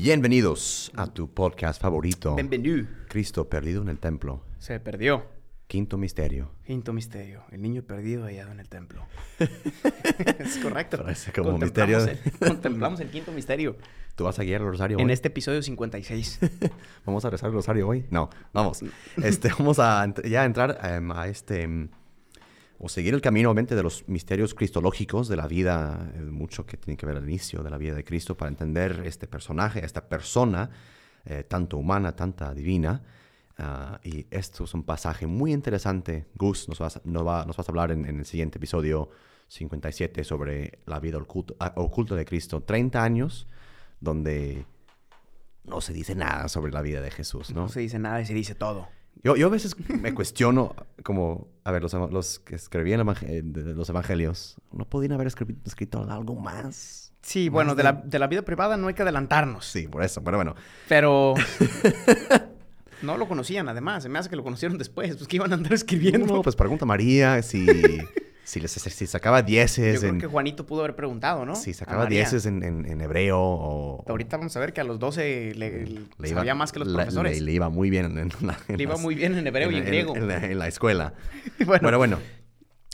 Bienvenidos a tu podcast favorito, Bienvenido. Cristo perdido en el templo. Se perdió. Quinto misterio. Quinto misterio. El niño perdido hallado en el templo. es correcto. Parece como Contemplamos misterio. el- contemplamos el quinto misterio. ¿Tú vas a guiar el rosario En hoy? este episodio 56. ¿Vamos a rezar el rosario hoy? No, vamos. Este, vamos a ya entrar em, a este... em, o seguir el camino, obviamente, de los misterios cristológicos de la vida, eh, mucho que tiene que ver al inicio de la vida de Cristo, para entender este personaje, esta persona, eh, tanto humana, tanta divina. Ah, y esto es un pasaje muy interesante. Gus nos vas, nos va- nos vas a hablar en, el siguiente episodio 57 sobre la vida oculta, ah, oculta de Cristo. 30 años donde no se dice nada sobre la vida de Jesús, ¿no? No se dice nada y se dice todo. Yo, yo a veces me cuestiono, como, a ver, los, los que escribían eh, los evangelios, ¿no podían haber escri- escrito algo más? Sí, Más bueno, de de- la, de la vida privada no hay que adelantarnos. Sí, por eso, pero bueno. Pero no lo conocían, además. Se me hace que lo conocieron después. Pues que iban a andar escribiendo. No, pues pregunta a María si, si, les- si sacaba Yo dieces creo en... que Juanito pudo haber preguntado, ¿no? Si sacaba dieces en, en- en hebreo o... Ahorita vamos a ver que a los 12 le, le sabía más que los le- profesores. Le, Le, le iba muy bien en, la- en iba las- muy bien en hebreo y en griego. En, la, la escuela. bueno, Bueno, bueno.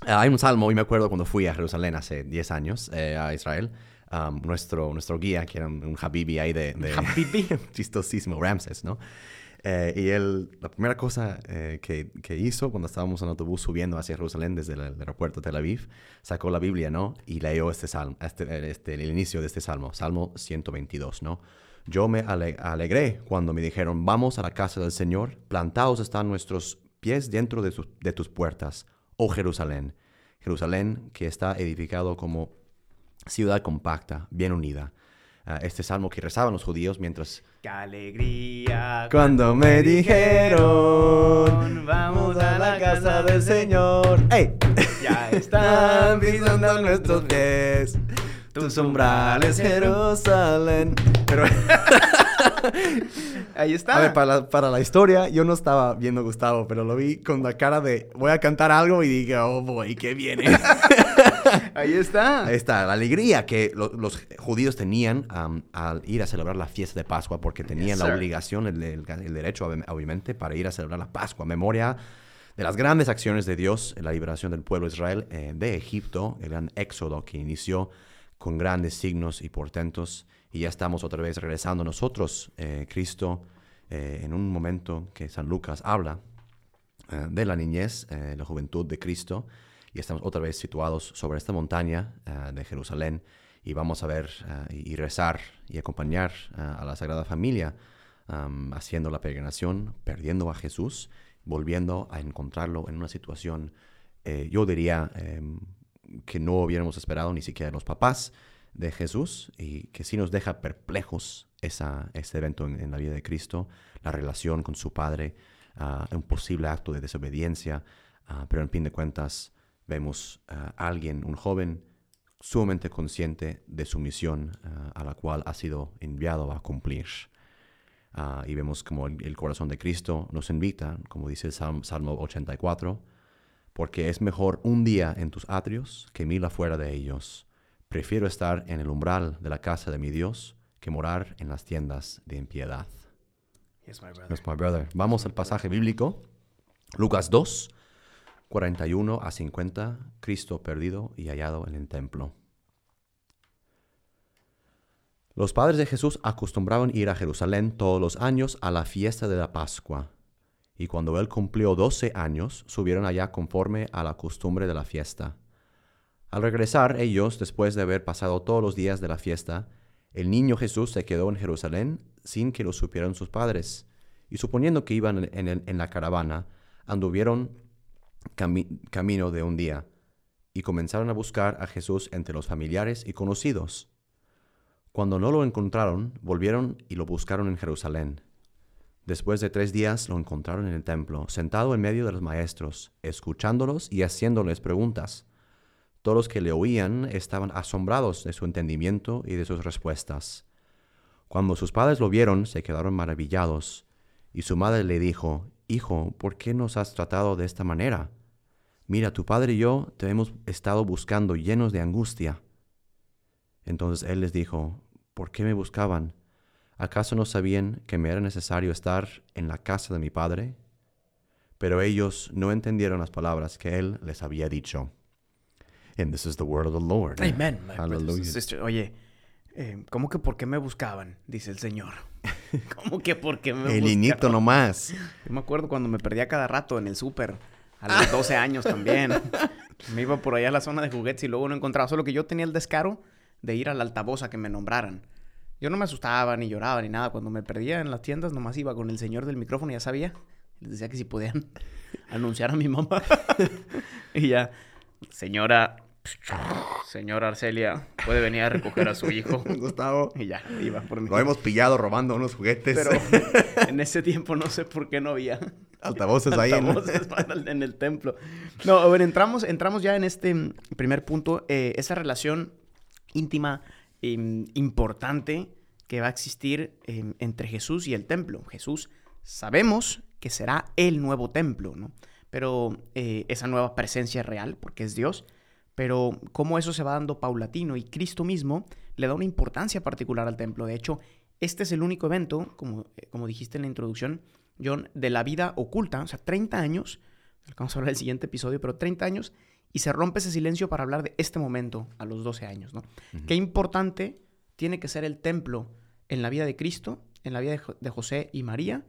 Ah, hay un salmo, y me acuerdo cuando fui a Jerusalén hace 10 años, eh, a Israel. um, nuestro, nuestro guía, que era un, un habibi ahí de... de Habibi. chistosísimo, Ramses, ¿no? Eh, y él, la primera cosa eh, que, que hizo cuando estábamos en autobús subiendo hacia Jerusalén desde el, el aeropuerto de Tel Aviv, sacó la Biblia, ¿no? Y leyó este salmo, este, este, el inicio de este salmo, Salmo 122, ¿no? Yo me ale- alegré cuando me dijeron, vamos a la casa del Señor, plantados están nuestros pies dentro de, de tus puertas, oh Jerusalén. Jerusalén que está edificado como ciudad compacta, bien unida. Ah, este salmo que rezaban los judíos mientras ¡Qué alegría! cuando me dijeron, vamos a la casa del Señor. ¡Ey! Ya Están pisando nuestros pies. Tus umbrales, Jerusalén. Pero, Ahí está. a ver, para la, para la historia, yo no estaba viendo a Gustavo, pero lo vi con la cara de voy a cantar algo y dije, oh boy, ¿qué viene? Ahí está. Ahí está, la alegría que lo- los judíos tenían am, al ir a celebrar la fiesta de Pascua, porque tenían Yes, la obligación, el, el- el derecho, ob- obviamente, para ir a celebrar la Pascua, memoria de las grandes acciones de Dios en la liberación del pueblo de Israel eh, de Egipto, el gran éxodo que inició con grandes signos y portentos, y ya estamos otra vez regresando nosotros, eh, Cristo, eh, en un momento que San Lucas habla eh, de la niñez, eh, la juventud de Cristo, y estamos otra vez situados sobre esta montaña eh, de Jerusalén y vamos a ver eh, y rezar y acompañar eh, a la Sagrada Familia am, haciendo la peregrinación, perdiendo a Jesús, volviendo a encontrarlo en una situación, eh, yo diría, em, que no hubiéramos esperado ni siquiera los papás de Jesús y que sí nos deja perplejos esa, ese evento en, en la vida de Cristo, la relación con su Padre, ah, un posible acto de desobediencia, ah, pero en fin de cuentas vemos a alguien, un joven, sumamente consciente de su misión ah, a la cual ha sido enviado a cumplir. Ah, y vemos como el, el corazón de Cristo nos invita, como dice el Salmo, Salmo 84, porque es mejor un día en tus atrios que mil afuera de ellos. Prefiero estar en el umbral de la casa de mi Dios que morar en las tiendas de impiedad. Yes, my brother. Yes, my brother. Vamos al pasaje bíblico. Lucas 2, 41 a 50. Cristo perdido y hallado en el templo. Los padres de Jesús acostumbraban ir a Jerusalén todos los años a la fiesta de la Pascua. Y cuando él cumplió doce años, subieron allá conforme a la costumbre de la fiesta. Al regresar ellos, después de haber pasado todos los días de la fiesta, el niño Jesús se quedó en Jerusalén sin que lo supieran sus padres. Y suponiendo que iban en, en la caravana, anduvieron cami- camino de un día y comenzaron a buscar a Jesús entre los familiares y conocidos. Cuando no lo encontraron, volvieron y lo buscaron en Jerusalén. Después de tres días lo encontraron en el templo, sentado en medio de los maestros, escuchándolos y haciéndoles preguntas. Todos los que le oían estaban asombrados de su entendimiento y de sus respuestas. Cuando sus padres lo vieron, se quedaron maravillados, y su madre le dijo, Hijo, ¿por qué nos has tratado de esta manera? Mira, tu padre y yo te hemos estado buscando llenos de angustia. Entonces él les dijo, ¿por qué me buscaban? ¿Acaso no sabían que me era necesario estar en la casa de mi padre? Pero ellos no entendieron las palabras que él les había dicho. And this is the word of the Lord. Amen. Oye, eh, ¿cómo que por qué me buscaban? Dice el Señor. ¿Cómo que por qué me El buscaban? niñito nomás. Yo me acuerdo cuando me perdía cada rato en el súper. A los 12 años también. Me iba por allá a la zona de juguetes y luego no encontraba. Solo que yo tenía el descaro de ir al altavoz a que me nombraran. Yo no me asustaba, ni lloraba, ni nada. Cuando me perdía en las tiendas, nomás iba con el señor del micrófono, ya sabía. Les decía que si podían anunciar a mi mamá. y ya, señora, señora Arcelia, puede venir a recoger a su hijo. Gustavo. Y ya, iba por Lo hemos pillado robando unos juguetes. Pero en ese tiempo no sé por qué no había altavoces ahí. altavoces en el templo. No, a ver, entramos, entramos ya en este mm, primer punto, eh, esa relación íntima, em, importante que va a existir em, entre Jesús y el templo. Jesús sabemos que será el nuevo templo, ¿no? Pero eh, esa nueva presencia real, porque es Dios, pero cómo eso se va dando paulatino y Cristo mismo le da una importancia particular al templo. De hecho, este es el único evento, como, eh, como dijiste en la introducción, John, de la vida oculta, o sea, 30 años, vamos a hablar en el siguiente episodio, pero 30 años, y se rompe ese silencio para hablar de este momento a los 12 años, ¿no? Qué importante tiene que ser el templo en la vida de Cristo, en la vida de, Jo- de José y María,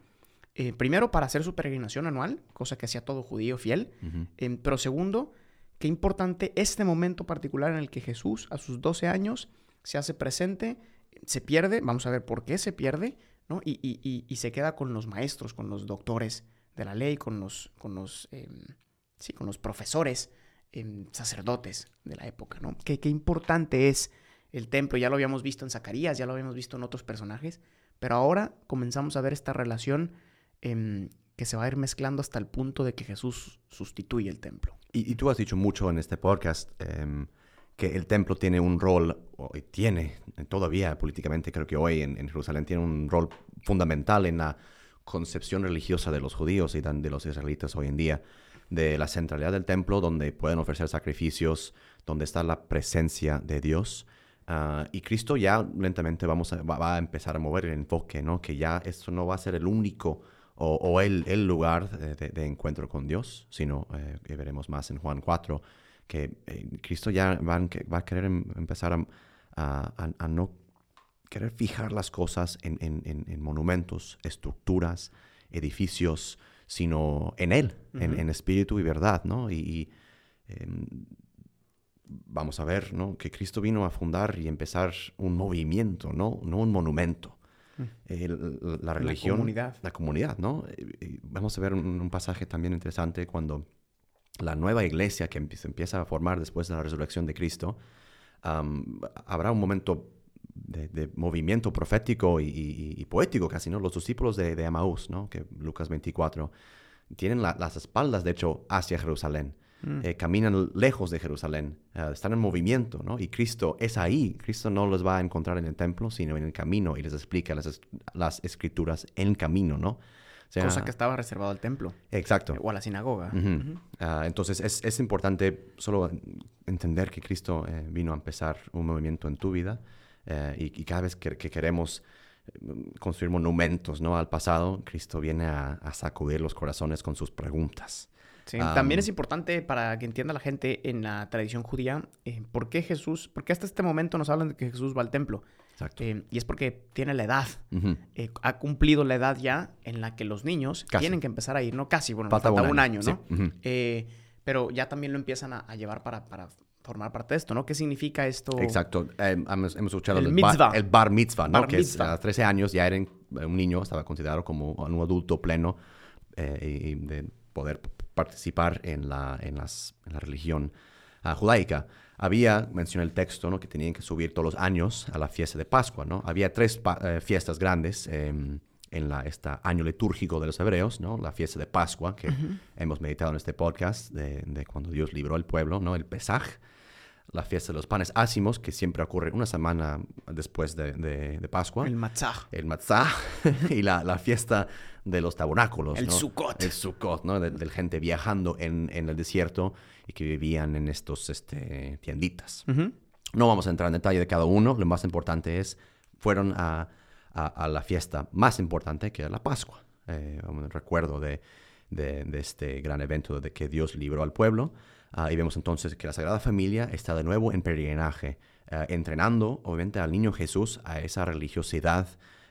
eh, primero para hacer su peregrinación anual, cosa que hacía todo judío fiel. Em, pero segundo, qué importante este momento particular en el que Jesús a sus 12 años se hace presente, se pierde, vamos a ver por qué se pierde, ¿no? Y, se queda con los maestros, con los doctores de la ley, con los, con los, em, sí, con los profesores, em, sacerdotes de la época, ¿no? Qué, qué importante es el templo, ya lo habíamos visto en Zacarías, ya lo habíamos visto en otros personajes, pero ahora comenzamos a ver esta relación em, que se va a ir mezclando hasta el punto de que Jesús sustituye el templo. Y, y tú has dicho mucho en este podcast em, que el templo tiene un rol, o tiene eh, todavía políticamente, creo que hoy en, en Jerusalén tiene un rol fundamental en la concepción religiosa de los judíos y de los israelitas hoy en día, de la centralidad del templo donde pueden ofrecer sacrificios, donde está la presencia de Dios. Ah, y Cristo ya lentamente vamos a- va, va a empezar a mover el enfoque, ¿no? Que ya esto no va a ser el único o, o el, el lugar de, encuentro con Dios, sino eh, que veremos más en Juan 4, que eh, Cristo ya va, a que- va a querer em- empezar a, a- a- a no querer fijar las cosas en, en- en- en monumentos, estructuras, edificios, sino en Él, en, espíritu y verdad, ¿no? Y, y, em, vamos a ver, ¿no? Que Cristo vino a fundar y empezar un movimiento, ¿no? No un monumento. Mm. La, la religión. comunidad. La comunidad, ¿no? Vamos a ver un, un pasaje también interesante cuando la nueva iglesia que se empieza a formar después de la resurrección de Cristo, habrá un momento de, de movimiento profético y, y- y poético casi, ¿no? Los discípulos de, de Emaús, ¿no? Que Lucas 24, tienen la- las espaldas, de hecho, hacia Jerusalén. Mm. Eh, caminan lejos de Jerusalén, eh, están en movimiento, ¿no? Y Cristo es ahí. Cristo no los va a encontrar en el templo, sino en el camino y les explica las, es- las escrituras en camino, ¿no? O sea, Cosa que estaba reservado al templo Exacto. o a la sinagoga. Ah, entonces es, es importante solo entender que Cristo eh, vino a empezar un movimiento en tu vida eh, y, y cada vez que, que queremos eh, construir monumentos ¿no? al pasado, Cristo viene a, a sacudir los corazones con sus preguntas. Sí, También es importante para que entienda la gente en la tradición judía eh, por qué Jesús, porque hasta este momento nos hablan de que Jesús va al templo. Exacto. Eh, y es porque tiene la edad, eh, ha cumplido la edad ya en la que los niños Casi. tienen que empezar a ir, no casi, bueno, Falta falta, un año, sí. ¿no? Pero ya también lo empiezan a, a llevar para, para formar parte de esto, ¿no? ¿Qué significa esto? Exacto. Eh, hemos, hemos escuchado El el, mitzvah. bar, el bar mitzvah, ¿no? Bar que es mitzvah. a 13 años ya era un niño, estaba considerado como un adulto pleno eh, y de poder participar en la, en las, en la religión ah, judaica. Había, menciona el texto, ¿no? que tenían que subir todos los años a la fiesta de Pascua, ¿no? Había tres eh, fiestas grandes em, en la, este año litúrgico de los hebreos, ¿no? La fiesta de Pascua, que hemos meditado en este podcast, de, de, cuando Dios libró al pueblo, ¿no? El Pesaj, la fiesta de los panes ácimos, que siempre ocurre una semana después de, de, Pascua. El Matzah. El Matzah. y la, la, fiesta de los tabernáculos. El ¿no? Sukkot. El Sukkot, ¿no? De, de, gente viajando en, en, el desierto y que vivían en estos este, tienditas. No vamos a entrar en detalle de cada uno. Lo más importante es, fueron a a, la fiesta más importante que era la Pascua. Eh, un recuerdo de, de, este gran evento de que Dios libró al pueblo. Ah, y vemos entonces que la Sagrada Familia está de nuevo en peregrinaje, eh, entrenando obviamente al niño Jesús a esa religiosidad,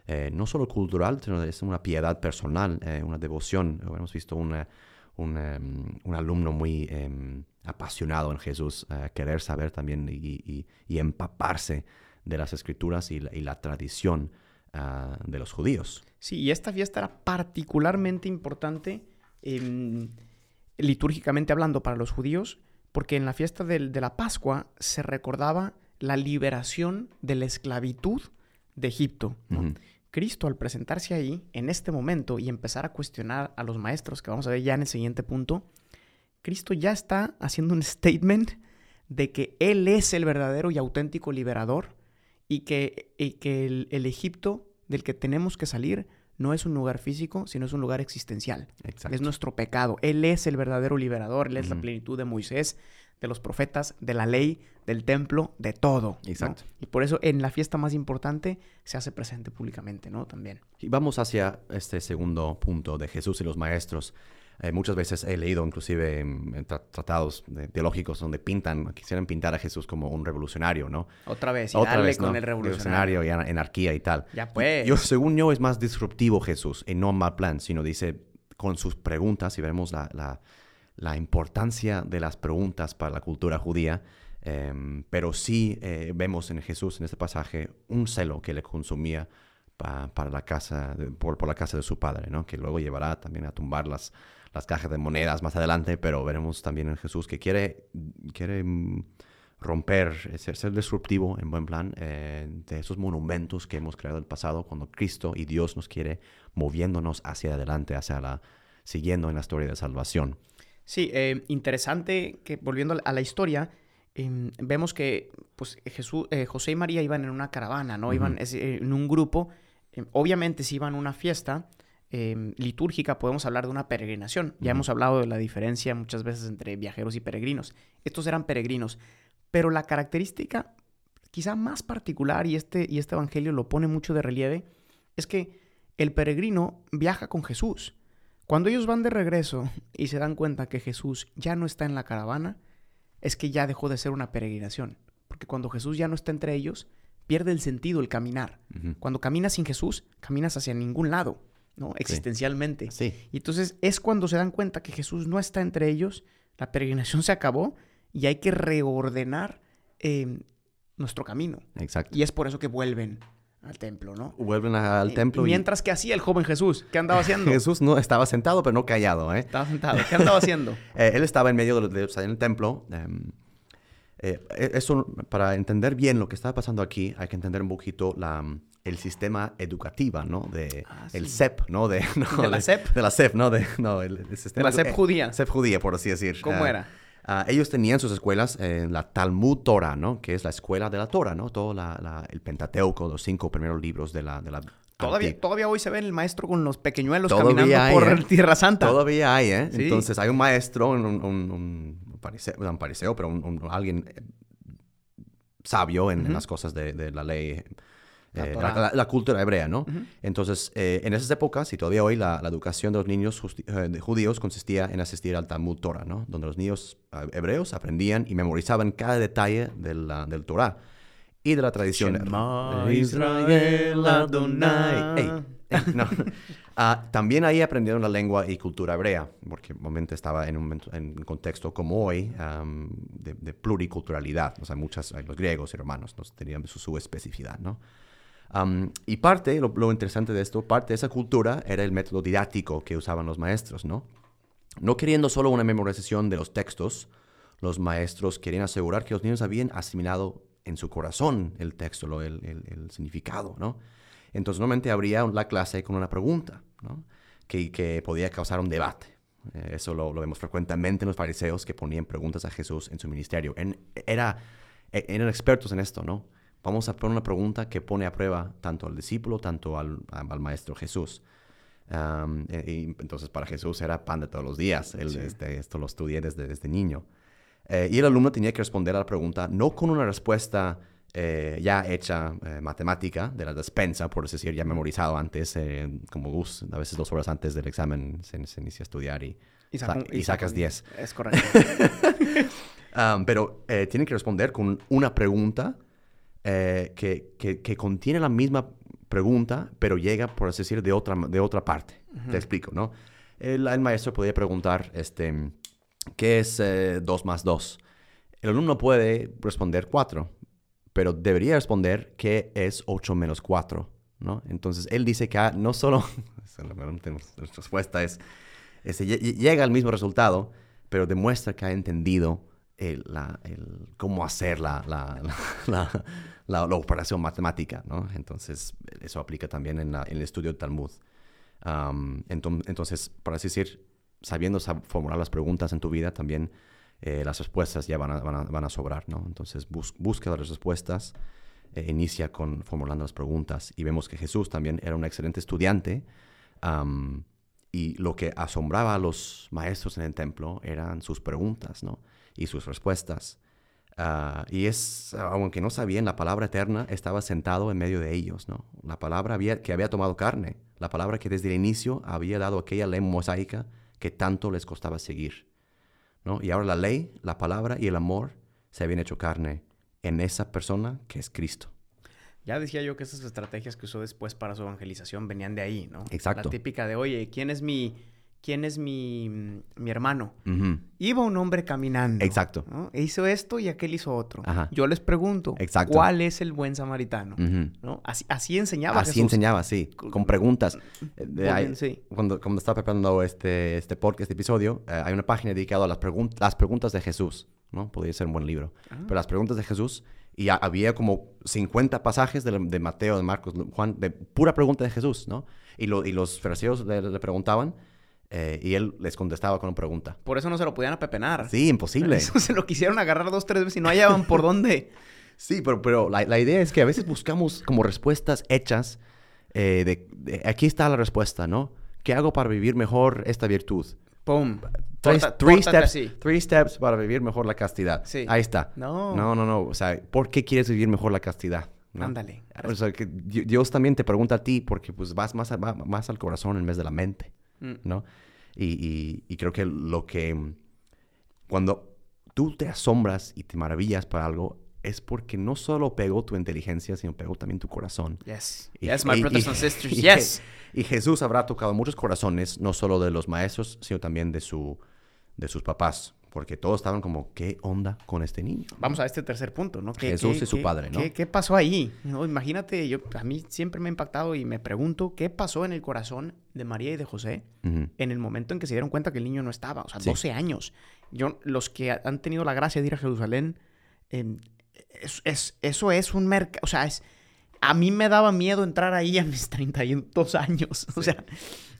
eh, no solo cultural, sino es una piedad personal, una devoción. Hemos visto una, un, un, alumno muy em, apasionado en Jesús, querer saber también y, empaparse de las escrituras y la, tradición Ah, de los judíos. Sí, y esta fiesta era particularmente importante litúrgicamente hablando para los judíos, porque en la fiesta de, la Pascua se recordaba la liberación de la esclavitud de Egipto. Cristo al presentarse ahí, en este momento, y empezar a cuestionar a los maestros, que vamos a ver ya en el siguiente punto, Cristo ya está haciendo un statement de que Él es el verdadero y auténtico liberador y que, que el, Egipto del que tenemos que salir no es un lugar físico, sino es un lugar existencial. Es nuestro pecado. Él es el verdadero liberador, Él es la plenitud de Moisés, de los profetas, de la ley, del templo, de todo. Exacto. Y por eso en la fiesta más importante se hace presente públicamente, ¿no? También. Y vamos hacia este segundo punto de Jesús y los maestros. Eh, muchas veces he leído inclusive en, tratados teológicos donde pintan, quisieran pintar a Jesús como un revolucionario, ¿no? Otra vez, y Otra vez, con el revolucionario. y anarquía y tal. Ya pues. Yo, según yo, es más disruptivo Jesús y no mal plan, sino dice con sus preguntas, y vemos la, la, la importancia de las preguntas para la cultura judía, em, pero sí eh, vemos en Jesús, en este pasaje, un celo que le consumía para la casa, por, por, la casa de su padre, ¿no? Que luego llevará también a tumbar las, las cajas de monedas más adelante, pero veremos también en Jesús que quiere, quiere mm, romper, ser, ser disruptivo en buen plan eh, de esos monumentos que hemos creado en el pasado, cuando Cristo y Dios nos quiere moviéndonos hacia adelante, hacia la, siguiendo en la historia de salvación. Sí, eh, interesante que volviendo a la historia, em, vemos que pues, Jesús, eh, José y María iban en una caravana, ¿no? Iban en un grupo, em, obviamente si iban a una fiesta, Em, litúrgica podemos hablar de una peregrinación. Ya hemos hablado de la diferencia muchas veces entre viajeros y peregrinos. Estos eran peregrinos, pero la característica quizá más particular, y este, y este evangelio lo pone mucho de relieve, es que el peregrino viaja con Jesús. Cuando ellos van de regreso y se dan cuenta que Jesús ya no está en la caravana, es que ya dejó de ser una peregrinación. Porque cuando Jesús ya no está entre ellos, pierde el sentido el caminar. Cuando caminas sin Jesús, caminas hacia ningún lado. ¿no? Existencialmente. Sí. Y entonces es cuando se dan cuenta que Jesús no está entre ellos, la peregrinación se acabó y hay que reordenar em, nuestro camino. Exacto. Y es por eso que vuelven al templo, ¿no? Vuelven al templo. Mientras que hacía el joven Jesús, ¿qué andaba haciendo? Jesús no estaba sentado, pero no callado, ¿eh? Estaba sentado, ¿qué andaba haciendo? Eh, él estaba en medio de, de en el templo. Em, eh, e, eso, para entender bien lo que estaba pasando aquí, hay que entender un poquito la, el sistema educativo, ¿no? De ah, el CEP, ¿no? De, ¿De la CEP? De la CEP, ¿no? De, no, el, sistema de la CEP judía. CEP judía, por así decir. ¿Cómo ah, era? Ah, ellos tenían sus escuelas en la Talmud Torah, ¿no? Que es la escuela de la Torah, ¿no? Todo la, el Pentateuco, los cinco primeros libros de la... De la Todavía, todavía hoy se ve el maestro con los pequeñuelos caminando por ¿eh? Tierra Santa. Todavía hay, ¿eh? Entonces hay un maestro, un, un, un, un pariseo, pero alguien eh, sabio en, las cosas de, de la ley eh, la, cultura hebrea, ¿no? Entonces, eh, en esas épocas, y todavía hoy, la, educación de los niños eh, judíos consistía en asistir al Talmud Torah, ¿no? Donde los niños hebreos aprendían y memorizaban cada detalle del, del Torah y de la tradición. Israel Adonai. Ah, también ahí aprendieron la lengua y cultura hebrea, porque obviamente estaba en un, en contexto como hoy de, pluriculturalidad. O sea, muchas, los griegos y romanos tenían su, su especificidad, ¿no? y parte, lo, interesante de esto, parte de esa cultura era el método didáctico que usaban los maestros, ¿no? No queriendo solo una memorización de los textos, los maestros querían asegurar que los niños habían asimilado en su corazón el texto, el, el, significado, ¿no? Entonces, normalmente abría la clase con una pregunta, ¿no? que, que podía causar un debate. Eh, eso lo, lo, vemos frecuentemente en los fariseos que ponían preguntas a Jesús en su ministerio. En, era, e, eran expertos en esto, ¿no? Vamos a poner una pregunta que pone a prueba tanto al discípulo, tanto al, al maestro Jesús. Um, y, entonces para Jesús era pan de todos los días. Él, sí. este, esto lo estudié desde, desde niño. Eh, y el alumno tenía que responder a la pregunta no con una respuesta eh, ya hecha eh, matemática de la despensa, por decir, ya memorizado antes, eh, como Gus, a veces dos horas antes del examen se, se inicia a estudiar y, y, saca, sa y, y sacas 10. Es correcto. um, pero tienen que responder con una pregunta que, que, que, contiene la misma pregunta, pero llega, por así decir, de otra, de otra parte. Uh -huh. Te explico, ¿no? El, el, maestro podía preguntar, este, ¿qué es 2 más 2? El alumno puede responder 4 pero debería responder qué es 8 menos 4, ¿no? Entonces, él dice que no solo, nuestra respuesta es, es, llega al mismo resultado, pero demuestra que ha entendido el, la, el, cómo hacer la, la, la, la, operación matemática, ¿no? Entonces, eso aplica también en, en el estudio del Talmud. Um, entonces, para así decir, sabiendo formular las preguntas en tu vida, también eh, las respuestas ya van a, van sobrar, ¿no? Entonces bus busca las respuestas, eh, inicia con formulando las preguntas y vemos que Jesús también era un excelente estudiante y lo que asombraba a los maestros en el templo eran sus preguntas, ¿no? Y sus respuestas. Uh, y es, aunque no sabían, la palabra eterna estaba sentado en medio de ellos, ¿no? La palabra que había tomado carne, la palabra que desde el inicio había dado aquella ley mosaica que tanto les costaba seguir. ¿No? Y ahora la ley, la palabra y el amor se habían hecho carne en esa persona que es Cristo. Ya decía yo que esas estrategias que usó después para su evangelización venían de ahí, ¿no? Exacto. La típica de, oye, ¿quién es mi, quién es mi, mi hermano? Uh -huh. Iba un hombre caminando. Exacto. ¿no? E hizo esto y aquel hizo otro. Ajá. Yo les pregunto, Exacto. ¿cuál es el buen samaritano? Uh -huh. ¿No? Así, así enseñaba Así Jesús. enseñaba, sí. Con preguntas. Ahí, sí. cuando, cuando estaba preparando este, este podcast, este episodio, eh, hay una página dedicada a las, pregun las preguntas de Jesús. ¿no? Podría ser un buen libro. Ah. Pero las preguntas de Jesús, y había como 50 pasajes de, de, Mateo, de Marcos, Juan, de pura pregunta de Jesús, ¿no? Y, lo, y los fariseos le, le preguntaban, eh, y él les contestaba con una pregunta. Por eso no se lo podían apepenar. Sí, imposible. Eso se lo quisieron agarrar dos, tres veces y no hallaban por dónde. Sí, pero, pero la, la, idea es que a veces buscamos como respuestas hechas. Eh, de, de, aquí está la respuesta, ¿no? ¿Qué hago para vivir mejor esta virtud? ¡Pum! Tres, Porta, three, steps, así. three steps para vivir mejor la castidad. Sí. Ahí está. No. No, no, no. O sea, ¿por qué quieres vivir mejor la castidad? ¿no? Ándale. O sea, que Dios también te pregunta a ti porque pues vas más, a, más al corazón en vez de la mente, mm. ¿no? Y, y, y, creo que lo que... Cuando tú te asombras y te maravillas para algo, es porque no solo pegó tu inteligencia, sino pegó también tu corazón. Yes. Y, yes, my brothers and sisters. yes. Y Jesús habrá tocado muchos corazones, no solo de los maestros, sino también de, su, de sus papás. Porque todos estaban como, ¿qué onda con este niño? Vamos a este tercer punto, ¿no? ¿Qué, Jesús qué, es su qué, padre, ¿no? ¿qué, ¿Qué, pasó ahí? ¿No? Imagínate, yo, a mí siempre me ha impactado y me pregunto qué pasó en el corazón de María y de José uh -huh. en el momento en que se dieron cuenta que el niño no estaba. O sea, sí. 12 años. Yo, los que han tenido la gracia de ir a Jerusalén, eh, es, es, eso es un mercado, o sea, es... A mí me daba miedo entrar ahí a mis 32 años. Sí. O sea,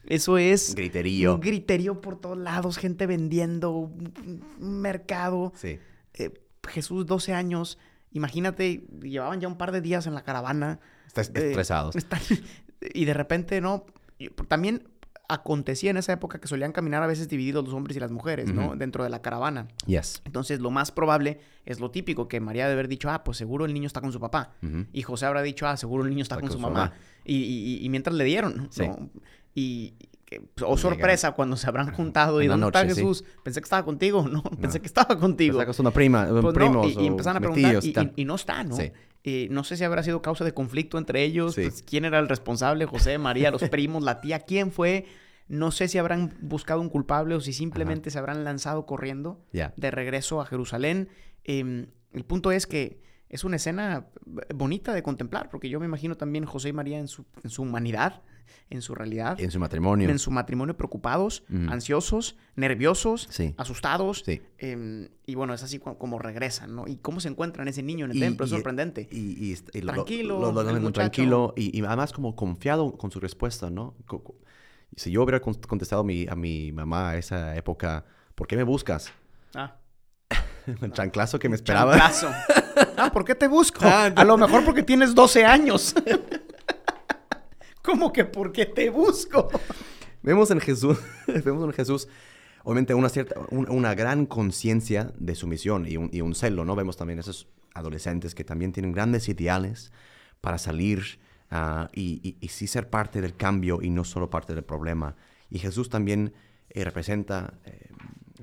eso es... Griterío. Un griterío por todos lados, gente vendiendo, un mercado. Sí. Eh, Jesús, 12 años. Imagínate, llevaban ya un par de días en la caravana. Estás estresados. Eh, están, y de repente, ¿no? También acontecía en esa época que solían caminar a veces divididos los hombres y las mujeres, uh -huh. ¿no? Dentro de la caravana. Yes. Entonces, lo más probable es lo típico, que María debe haber dicho, ah, pues seguro el niño está con su papá. Uh -huh. Y José habrá dicho, ah, seguro el niño está, está con, con, su mamá. mamá. Y, y, y, mientras le dieron, sí. ¿no? Y, oh sorpresa, cuando se habrán juntado y ¿dónde noche, está Jesús? Sí. Pensé que estaba contigo, no, no, pensé que estaba contigo. Pensé que es una prima, pues primos no, y, y, empezaron a preguntar y, y, no está, ¿no? Sí. Eh, no sé si habrá sido causa de conflicto entre ellos, sí. pues, quién era el responsable, José, María, los primos, la tía, quién fue. No sé si habrán buscado un culpable o si simplemente Ajá. se habrán lanzado corriendo yeah. de regreso a Jerusalén. Eh, el punto es que es una escena bonita de contemplar, porque yo me imagino también José y María en su, en su humanidad, en su realidad. En su matrimonio. En su matrimonio preocupados, ansiosos, nerviosos, asustados. Em, y bueno, es así como, regresan, ¿no? Y cómo se encuentran ese niño en el templo, es sorprendente. Y, tranquilo. tranquilo y, además como confiado con su respuesta, ¿no? Si yo hubiera contestado a mi, a mi mamá a esa época, ¿por qué me buscas? Ah. El chanclazo que me esperaba. Chanclazo. Ah, ¿por qué te busco? Ah, a lo mejor porque tienes 12 años. ¿Cómo que por qué te busco? Vemos en Jesús, vemos en Jesús, obviamente, una cierta, una gran conciencia de su misión y un, y un, celo, ¿no? Vemos también esos adolescentes que también tienen grandes ideales para salir ah, y, y, sí ser parte del cambio y no solo parte del problema. Y Jesús también eh, representa, eh,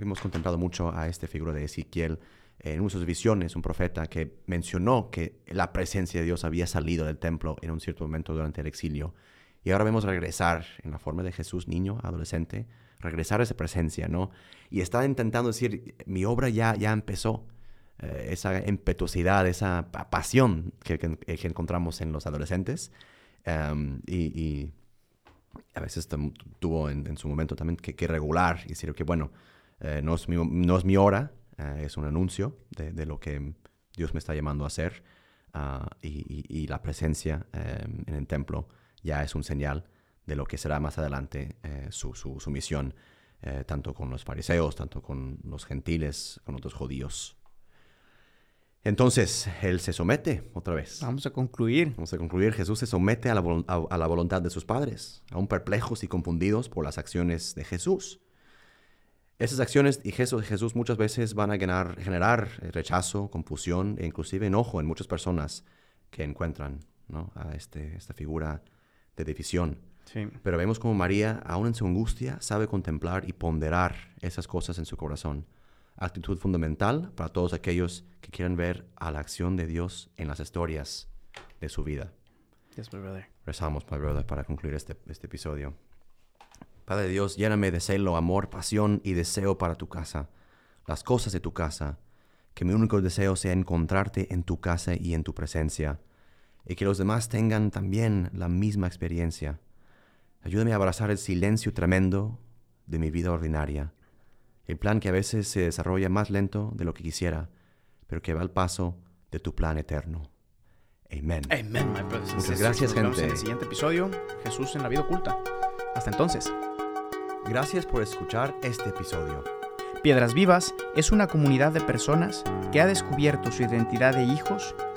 hemos contemplado mucho a esta figura de Ezequiel, en una de sus visiones, un profeta que mencionó que la presencia de Dios había salido del templo en un cierto momento durante el exilio. Y ahora vemos regresar en la forma de Jesús, niño, adolescente, regresar a esa presencia, ¿no? Y está intentando decir, mi obra ya, ya empezó. Eh, esa impetuosidad, esa pasión que, que, encontramos en los adolescentes. Em, y, a veces tuvo en, su momento también que, regular y decir que, bueno, eh, no, es mi, no es mi hora, eh, es un anuncio de, lo que Dios me está llamando a hacer ah, y, la presencia em, en el templo ya es un señal de lo que será más adelante eh, su, su, misión, eh, tanto con los fariseos, tanto con los gentiles, con otros judíos. Entonces, Él se somete otra vez. Vamos a concluir. Vamos a concluir. Jesús se somete a la, a la voluntad de sus padres, aún perplejos y confundidos por las acciones de Jesús. Esas acciones y Jesús, Jesús muchas veces van a generar rechazo, confusión e inclusive enojo en muchas personas que encuentran a este, esta figura de división. Pero vemos como María, aún en su angustia, sabe contemplar y ponderar esas cosas en su corazón. Actitud fundamental para todos aquellos que quieren ver a la acción de Dios en las historias de su vida. Yes, my brother. Rezamos, my brother, para concluir este, este episodio. Padre Dios, lléname de celo, amor, pasión y deseo para tu casa, las cosas de tu casa, que mi único deseo sea encontrarte en tu casa y en tu presencia, y que los demás tengan también la misma experiencia. Ayúdame a abrazar el silencio tremendo de mi vida ordinaria, el plan que a veces se desarrolla más lento de lo que quisiera, pero que va al paso de tu plan eterno. Amén. Amén, my brothers Muchas gracias, gente. En el siguiente episodio, Jesús en la vida oculta. Hasta entonces. Gracias por escuchar este episodio. Piedras Vivas es una comunidad de personas que ha descubierto su identidad de hijos